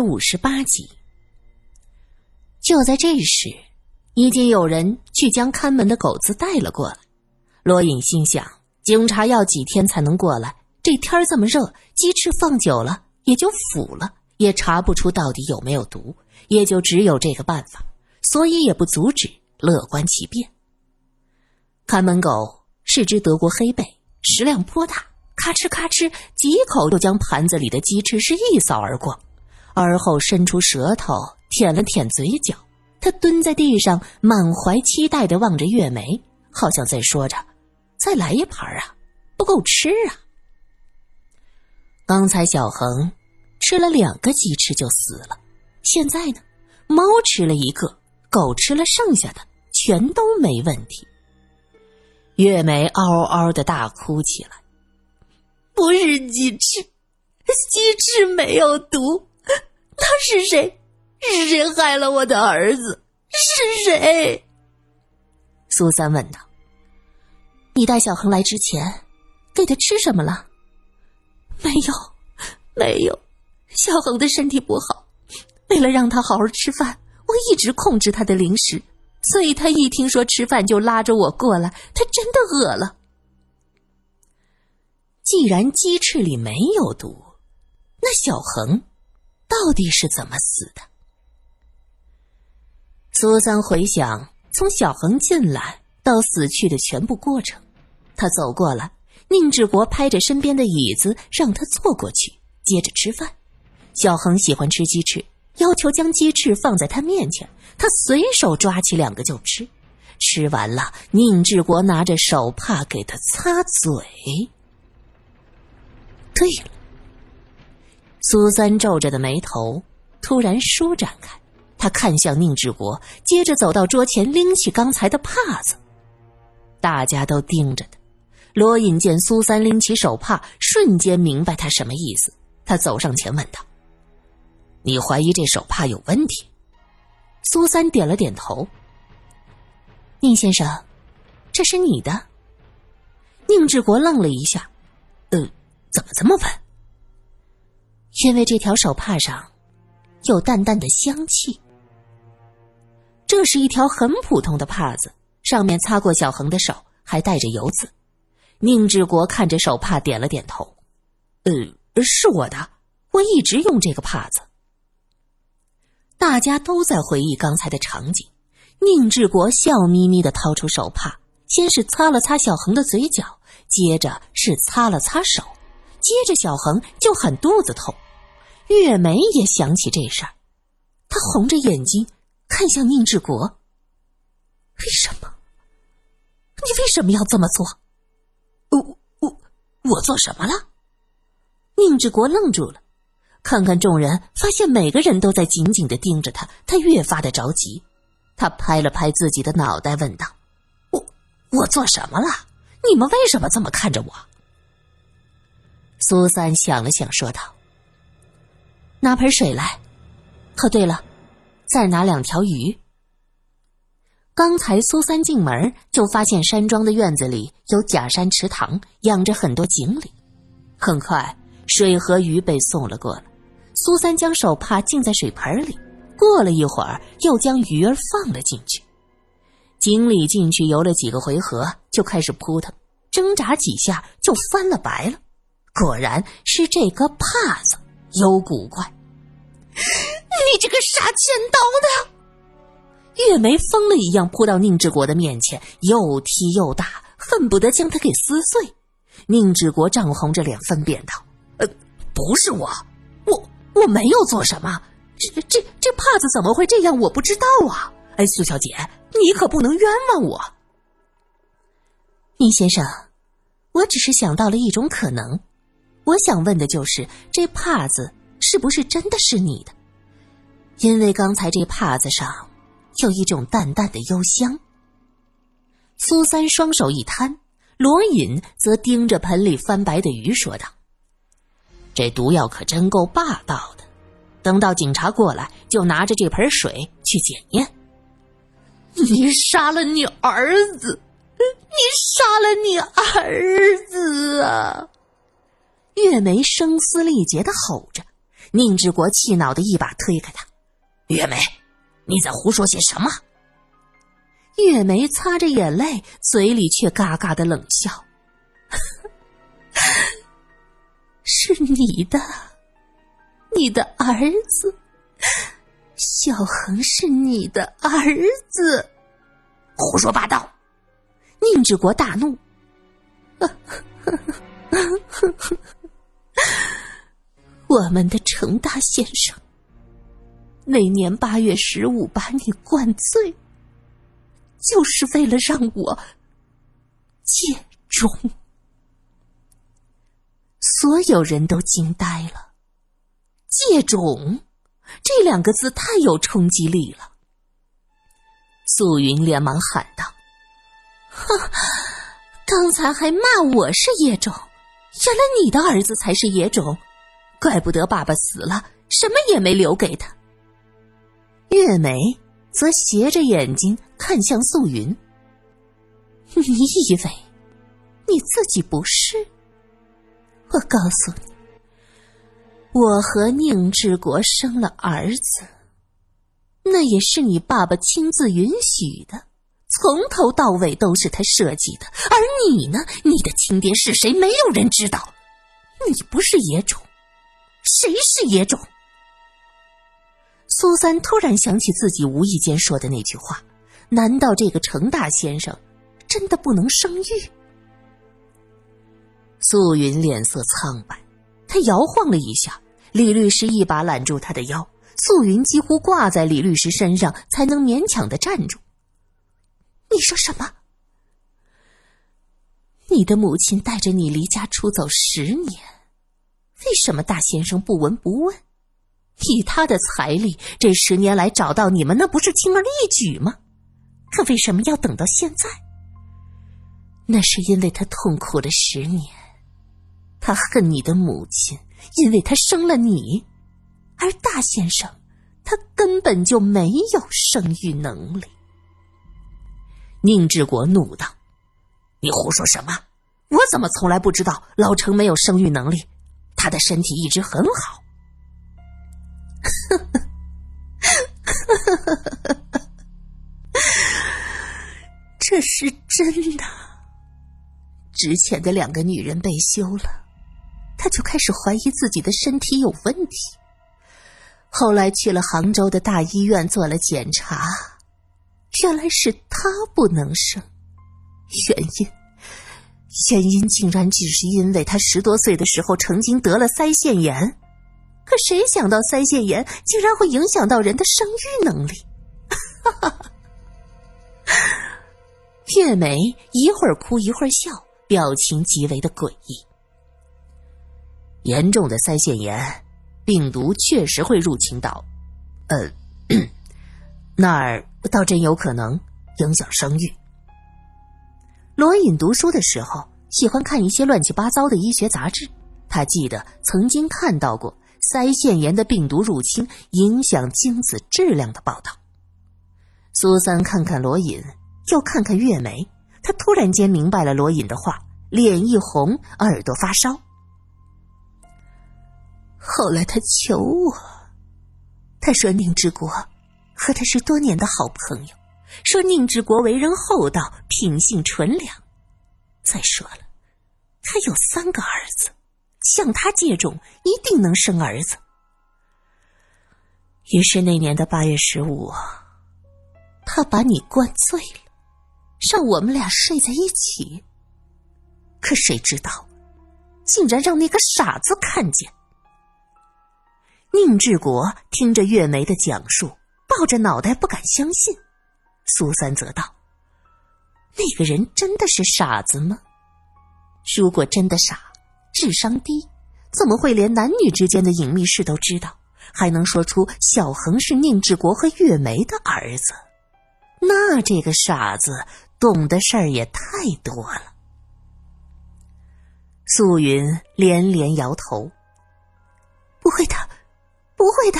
五十八集。就在这时，已经有人去将看门的狗子带了过来。罗隐心想：警察要几天才能过来？这天这么热，鸡翅放久了也就腐了，也查不出到底有没有毒，也就只有这个办法，所以也不阻止，乐观其变。看门狗是只德国黑背，食量颇大，咔哧咔哧几口就将盘子里的鸡翅是一扫而光，而后伸出舌头舔了舔嘴角。他蹲在地上，满怀期待的望着月梅，好像在说着：“再来一盘啊，不够吃啊。”刚才小恒吃了两个鸡翅就死了，现在呢，猫吃了一个，狗吃了剩下的，全都没问题。月梅嗷嗷的大哭起来：“不是鸡翅，鸡翅没有毒，他是谁？是谁？害了我的儿子？是谁？”苏三问道：“你带小恒来之前，给他吃什么了？”没有，没有，小恒的身体不好，为了让他好好吃饭，我一直控制他的零食，所以他一听说吃饭就拉着我过来，他真的饿了。既然鸡翅里没有毒，那小恒到底是怎么死的？苏三回想从小恒进来到死去的全部过程，他走过来。宁志国拍着身边的椅子，让他坐过去，接着吃饭。小恒喜欢吃鸡翅，要求将鸡翅放在他面前，他随手抓起两个就吃。吃完了，宁志国拿着手帕给他擦嘴。对了，苏三皱着的眉头突然舒展开，他看向宁志国，接着走到桌前，拎起刚才的帕子。大家都盯着他。罗隐见苏三拎起手帕，瞬间明白他什么意思。他走上前问道：“你怀疑这手帕有问题？”苏三点了点头。宁先生，这是你的。宁志国愣了一下：“呃，怎么这么问？”因为这条手帕上有淡淡的香气。这是一条很普通的帕子，上面擦过小恒的手，还带着油渍。宁志国看着手帕，点了点头：“呃，是我的，我一直用这个帕子。”大家都在回忆刚才的场景。宁志国笑眯眯的掏出手帕，先是擦了擦小恒的嘴角，接着是擦了擦手，接着小恒就喊肚子痛。月梅也想起这事儿，她红着眼睛看向宁志国：“为什么？你为什么要这么做？”我我我做什么了？宁志国愣住了，看看众人，发现每个人都在紧紧的盯着他，他越发的着急。他拍了拍自己的脑袋，问道：“我我做什么了？你们为什么这么看着我？”苏三想了想，说道：“拿盆水来。哦，对了，再拿两条鱼。”刚才苏三进门就发现山庄的院子里有假山池塘，养着很多锦鲤。很快，水和鱼被送了过来。苏三将手帕浸在水盆里，过了一会儿，又将鱼儿放了进去。锦鲤进去游了几个回合，就开始扑腾，挣扎几下就翻了白了。果然是这个帕子有古怪。你这个杀千刀的！月梅疯了一样扑到宁志国的面前，又踢又打，恨不得将他给撕碎。宁志国涨红着脸分辨道：“呃，不是我，我我没有做什么。这这这帕子怎么会这样？我不知道啊！哎，苏小姐，你可不能冤枉我。宁先生，我只是想到了一种可能，我想问的就是这帕子是不是真的是你的？因为刚才这帕子上……”有一种淡淡的幽香。苏三双手一摊，罗隐则盯着盆里翻白的鱼说道：“这毒药可真够霸道的。等到警察过来，就拿着这盆水去检验。”你杀了你儿子！你杀了你儿子啊！月梅声嘶力竭的吼着，宁志国气恼的一把推开他：“月梅，你在胡说些什么？”月梅擦着眼泪，嘴里却嘎嘎的冷笑：“是你的，你的儿子，小恒是你的儿子。”胡说八道！宁志国大怒。我们的程大先生那年八月十五把你灌醉，就是为了让我戒种。所有人都惊呆了，戒种这两个字太有冲击力了。素云连忙喊道：“哼，刚才还骂我是野种，原来你的儿子才是野种，怪不得爸爸死了什么也没留给他。”月梅则斜着眼睛看向素云：“你以为你自己不是？我告诉你，我和宁志国生了儿子。”那也是你爸爸亲自允许的，从头到尾都是他设计的。而你呢？你的亲爹是谁？没有人知道。你不是野种，谁是野种？苏三突然想起自己无意间说的那句话：难道这个程大先生真的不能生育？素云脸色苍白，他摇晃了一下，李律师一把揽住他的腰。素云几乎挂在李律师身上，才能勉强的站住。你说什么？你的母亲带着你离家出走十年，为什么大先生不闻不问？以他的财力，这十年来找到你们，那不是轻而易举吗？可为什么要等到现在？那是因为他痛苦了十年，他恨你的母亲，因为他生了你。而大先生，他根本就没有生育能力。宁志国怒道：“你胡说什么？我怎么从来不知道老程没有生育能力？他的身体一直很好。”这是真的。之前的两个女人被休了，他就开始怀疑自己的身体有问题。后来去了杭州的大医院做了检查，原来是他不能生，原因原因竟然只是因为他十多岁的时候曾经得了腮腺炎，可谁想到腮腺炎竟然会影响到人的生育能力？哈哈！月梅一会儿哭一会儿笑，表情极为的诡异。严重的腮腺炎。病毒确实会入侵到，呃，那儿倒真有可能影响生育。罗隐读书的时候喜欢看一些乱七八糟的医学杂志，他记得曾经看到过腮腺炎的病毒入侵影响精子质量的报道。苏三看看罗隐，又看看月梅，他突然间明白了罗隐的话，脸一红，耳朵发烧。后来他求我，他说宁志国和他是多年的好朋友，说宁志国为人厚道，品性纯良。再说了，他有三个儿子，向他借种一定能生儿子。于是那年的八月十五，他把你灌醉了，让我们俩睡在一起。可谁知道，竟然让那个傻子看见。宁志国听着月梅的讲述，抱着脑袋不敢相信。苏三则道：“那个人真的是傻子吗？如果真的傻，智商低，怎么会连男女之间的隐秘事都知道，还能说出小恒是宁志国和月梅的儿子？那这个傻子懂的事儿也太多了。”素云连连摇头：“不会的。”不会的，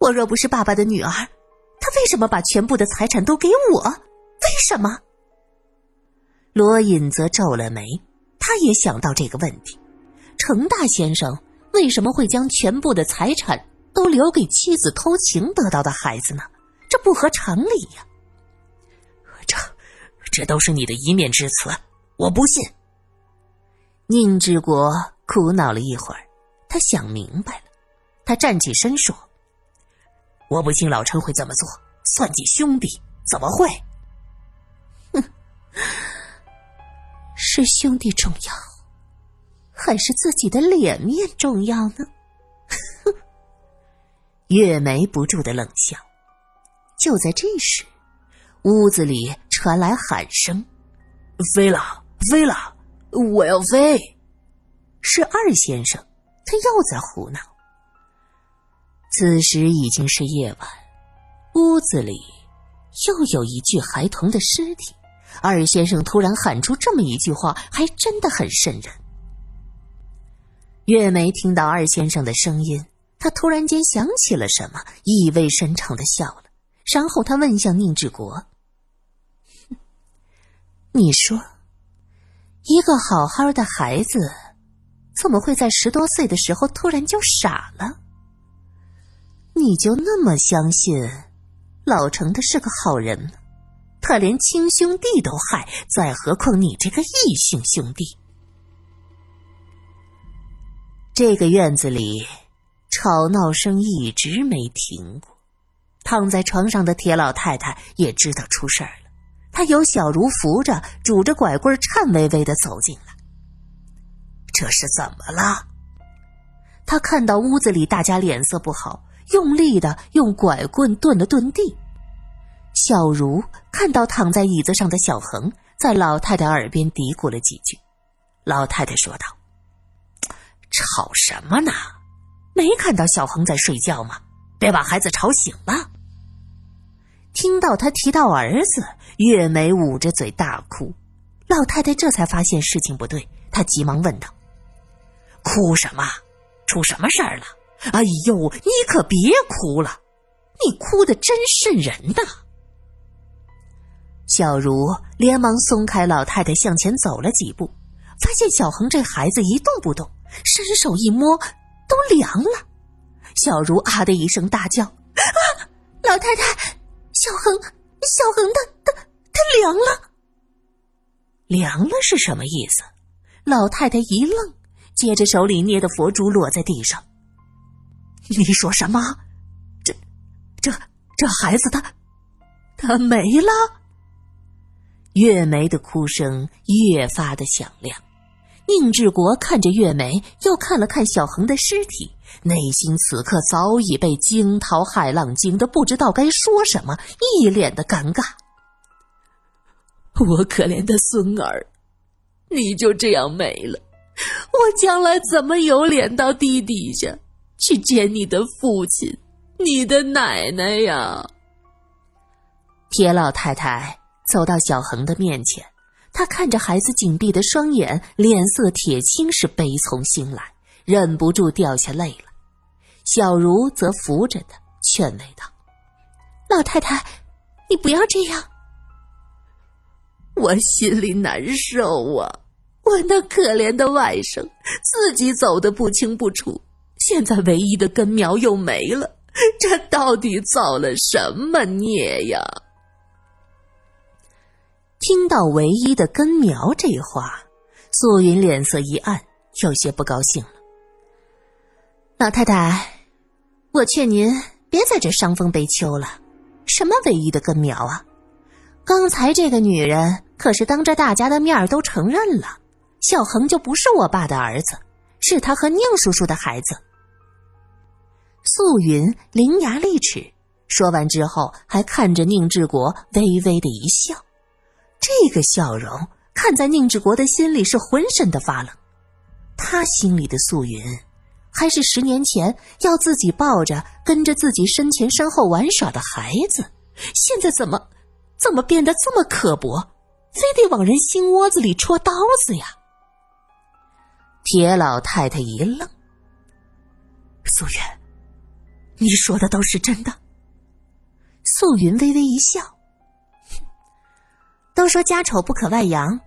我若不是爸爸的女儿，他为什么把全部的财产都给我？为什么？罗隐则皱了眉，他也想到这个问题。程大先生为什么会将全部的财产都留给妻子偷情得到的孩子呢？这不合常理呀！这，这都是你的一面之词，我不信。宁志国苦恼了一会儿，他想明白了，他站起身说：“我不信老陈会这么做，算计兄弟，怎么会？哼，是兄弟重要，还是自己的脸面重要呢？”哼，月梅不住的冷笑。就在这时，屋子里传来喊声：“飞了，飞了，我要飞！”是二先生，他又在胡闹。此时已经是夜晚，屋子里又有一具孩童的尸体。二先生突然喊出这么一句话，还真的很瘆人。月梅听到二先生的声音，她突然间想起了什么，意味深长的笑了。然后她问向宁志国：“你说，一个好好的孩子，怎么会在十多岁的时候突然就傻了？你就那么相信老程的是个好人？他连亲兄弟都害，再何况你这个异姓兄弟？”这个院子里吵闹声一直没停过。躺在床上的铁老太太也知道出事儿了，她由小茹扶着，拄着拐棍，颤巍巍的走进来。这是怎么了？她看到屋子里大家脸色不好，用力的用拐棍顿了顿地。小茹看到躺在椅子上的小恒，在老太太耳边嘀咕了几句。老太太说道：“吵什么呢？没看到小恒在睡觉吗？别把孩子吵醒了。”听到他提到儿子，月梅捂着嘴大哭。老太太这才发现事情不对，她急忙问道：“哭什么？出什么事儿了？”“哎呦，你可别哭了，你哭的真瘆人呐！”小茹连忙松开老太太，向前走了几步，发现小恒这孩子一动不动，伸手一摸，都凉了。小茹啊的一声大叫：“啊，老太太！”小恒，小恒，他他他凉了，凉了是什么意思？老太太一愣，接着手里捏的佛珠落在地上。你说什么？这这这孩子他他没了？月梅的哭声越发的响亮。宁志国看着月梅，又看了看小恒的尸体，内心此刻早已被惊涛骇浪惊得不知道该说什么，一脸的尴尬。我可怜的孙儿，你就这样没了，我将来怎么有脸到地底下去见你的父亲、你的奶奶呀？铁老太太走到小恒的面前。她看着孩子紧闭的双眼，脸色铁青，是悲从心来，忍不住掉下泪了。小茹则扶着他，劝慰道：“老太太，你不要这样。我心里难受啊！我那可怜的外甥自己走的不清不楚，现在唯一的根苗又没了，这到底造了什么孽呀？”听到“唯一的根苗”这话，素云脸色一暗，有些不高兴了。老太太，我劝您别在这伤风悲秋了。什么唯一的根苗啊？刚才这个女人可是当着大家的面都承认了，小恒就不是我爸的儿子，是他和宁叔叔的孩子。素云伶牙俐齿，说完之后，还看着宁志国微微的一笑。这个笑容看在宁志国的心里是浑身的发冷，他心里的素云，还是十年前要自己抱着跟着自己身前身后玩耍的孩子，现在怎么，怎么变得这么刻薄，非得往人心窝子里戳刀子呀？铁老太太一愣，素云，你说的都是真的？素云微微一笑。都说家丑不可外扬，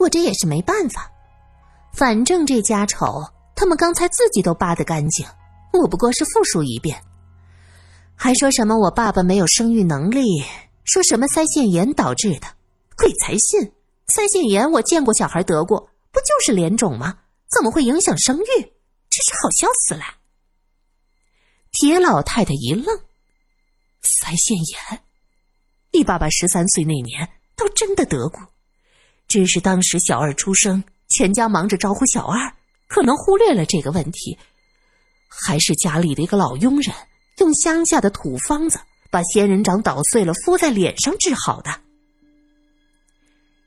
我这也是没办法。反正这家丑他们刚才自己都扒得干净，我不过是复述一遍。还说什么我爸爸没有生育能力，说什么腮腺炎导致的，鬼才信！腮腺炎我见过小孩得过，不就是脸肿吗？怎么会影响生育？真是好笑死了！铁老太太一愣，腮腺炎，你爸爸十三岁那年倒真的得过，只是当时小二出生，全家忙着招呼小二，可能忽略了这个问题，还是家里的一个老佣人。用乡下的土方子把仙人掌捣碎了敷在脸上治好的。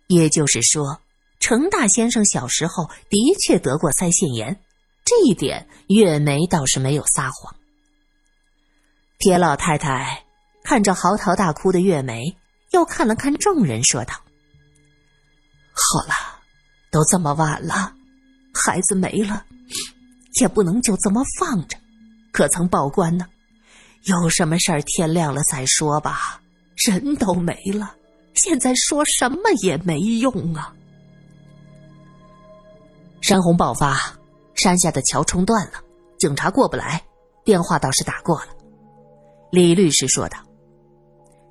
也就是说，程大先生小时候的确得过腮腺炎，这一点月梅倒是没有撒谎。铁老太太看着嚎啕大哭的月梅，又看了看众人，说道：“好了，都这么晚了，孩子没了，也不能就这么放着，可曾报官呢？”有什么事儿，天亮了再说吧。人都没了，现在说什么也没用啊！山洪爆发，山下的桥冲断了，警察过不来，电话倒是打过了。李律师说道。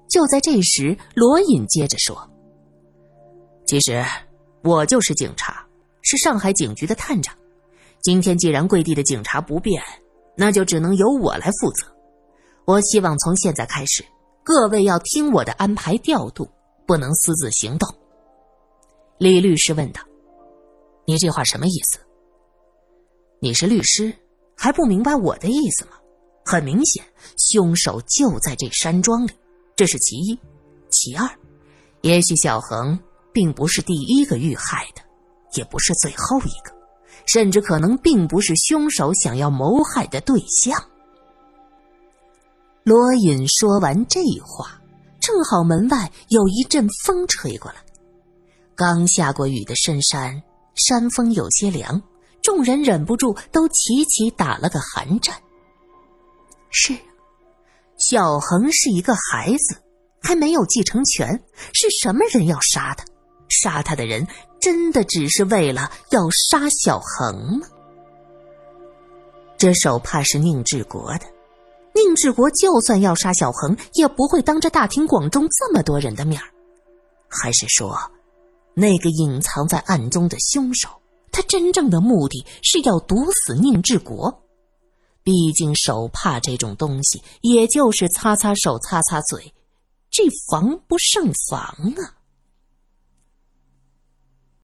就在这时，罗隐接着说：“其实我就是警察，是上海警局的探长。今天既然跪地的警察不便，那就只能由我来负责。”我希望从现在开始，各位要听我的安排调度，不能私自行动。李律师问道：“你这话什么意思？你是律师，还不明白我的意思吗？很明显，凶手就在这山庄里，这是其一。其二，也许小恒并不是第一个遇害的，也不是最后一个，甚至可能并不是凶手想要谋害的对象。”罗隐说完这话，正好门外有一阵风吹过来。刚下过雨的深山，山风有些凉，众人忍不住都齐齐打了个寒战。是，小恒是一个孩子，还没有继承权，是什么人要杀他？杀他的人真的只是为了要杀小恒吗？这手帕是宁志国的。宁志国就算要杀小恒，也不会当着大庭广众这么多人的面还是说，那个隐藏在暗中的凶手，他真正的目的是要毒死宁志国？毕竟手帕这种东西，也就是擦擦手、擦擦嘴，这防不胜防啊！